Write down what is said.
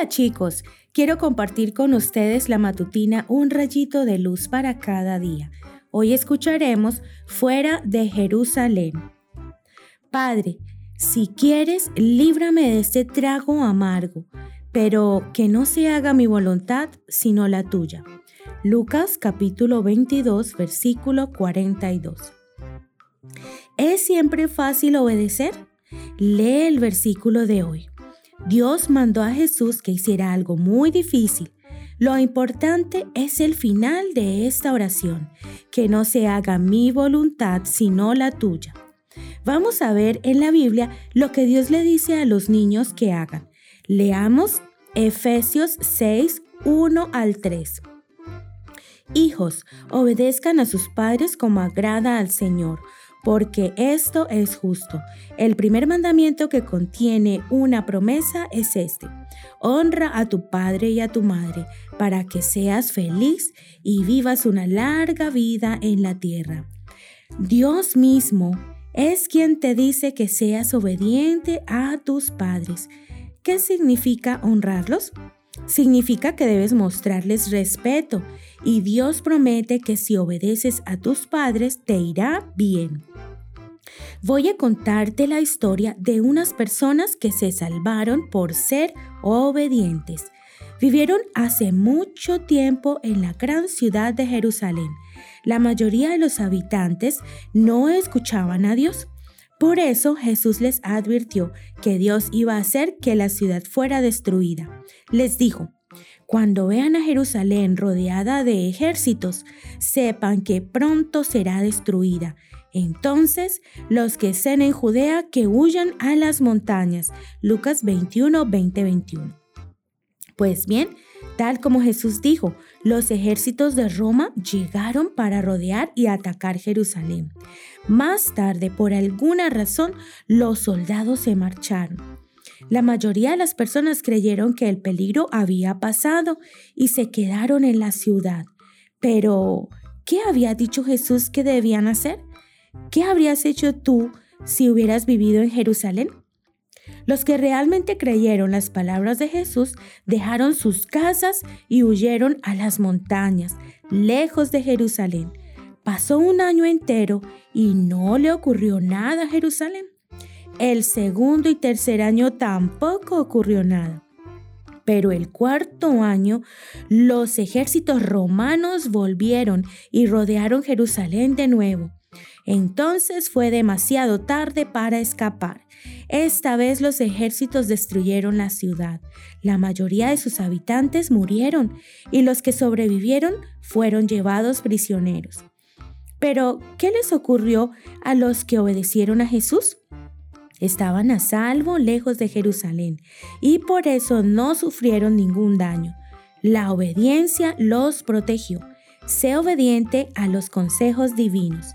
Hola chicos, quiero compartir con ustedes la matutina Un rayito de luz para cada día. Hoy escucharemos Fuera de Jerusalén. Padre, si quieres, líbrame de este trago amargo, pero que no se haga mi voluntad, sino la tuya. Lucas capítulo 22, versículo 42. ¿Es siempre fácil obedecer? Lee el versículo de hoy. Dios mandó a Jesús que hiciera algo muy difícil. Lo importante es el final de esta oración, que no se haga mi voluntad sino la tuya. Vamos a ver en la Biblia lo que Dios le dice a los niños que hagan. Leamos Efesios 6, 1 al 3. Hijos, obedezcan a sus padres como agrada al Señor porque esto es justo. El primer mandamiento que contiene una promesa es este. Honra a tu padre y a tu madre para que seas feliz y vivas una larga vida en la tierra. Dios mismo es quien te dice que seas obediente a tus padres. ¿Qué significa honrarlos? Significa que debes mostrarles respeto y Dios promete que si obedeces a tus padres te irá bien. Voy a contarte la historia de unas personas que se salvaron por ser obedientes. Vivieron hace mucho tiempo en la gran ciudad de Jerusalén. La mayoría de los habitantes no escuchaban a Dios. Por eso Jesús les advirtió que Dios iba a hacer que la ciudad fuera destruida. Les dijo, cuando vean a Jerusalén rodeada de ejércitos, sepan que pronto será destruida. Entonces, los que estén en Judea, que huyan a las montañas. Lucas 21, 20, 21. Pues bien, tal como Jesús dijo, los ejércitos de Roma llegaron para rodear y atacar Jerusalén. Más tarde, por alguna razón, los soldados se marcharon. La mayoría de las personas creyeron que el peligro había pasado y se quedaron en la ciudad. Pero, ¿qué había dicho Jesús que debían hacer? ¿Qué habrías hecho tú si hubieras vivido en Jerusalén? Los que realmente creyeron las palabras de Jesús dejaron sus casas y huyeron a las montañas, lejos de Jerusalén. Pasó un año entero y no le ocurrió nada a Jerusalén. El segundo y tercer año tampoco ocurrió nada. Pero el cuarto año, los ejércitos romanos volvieron y rodearon Jerusalén de nuevo. Entonces fue demasiado tarde para escapar. Esta vez los ejércitos destruyeron la ciudad. La mayoría de sus habitantes murieron y los que sobrevivieron fueron llevados prisioneros. Pero, ¿qué les ocurrió a los que obedecieron a Jesús? Estaban a salvo lejos de Jerusalén y por eso no sufrieron ningún daño. La obediencia los protegió. Sé obediente a los consejos divinos.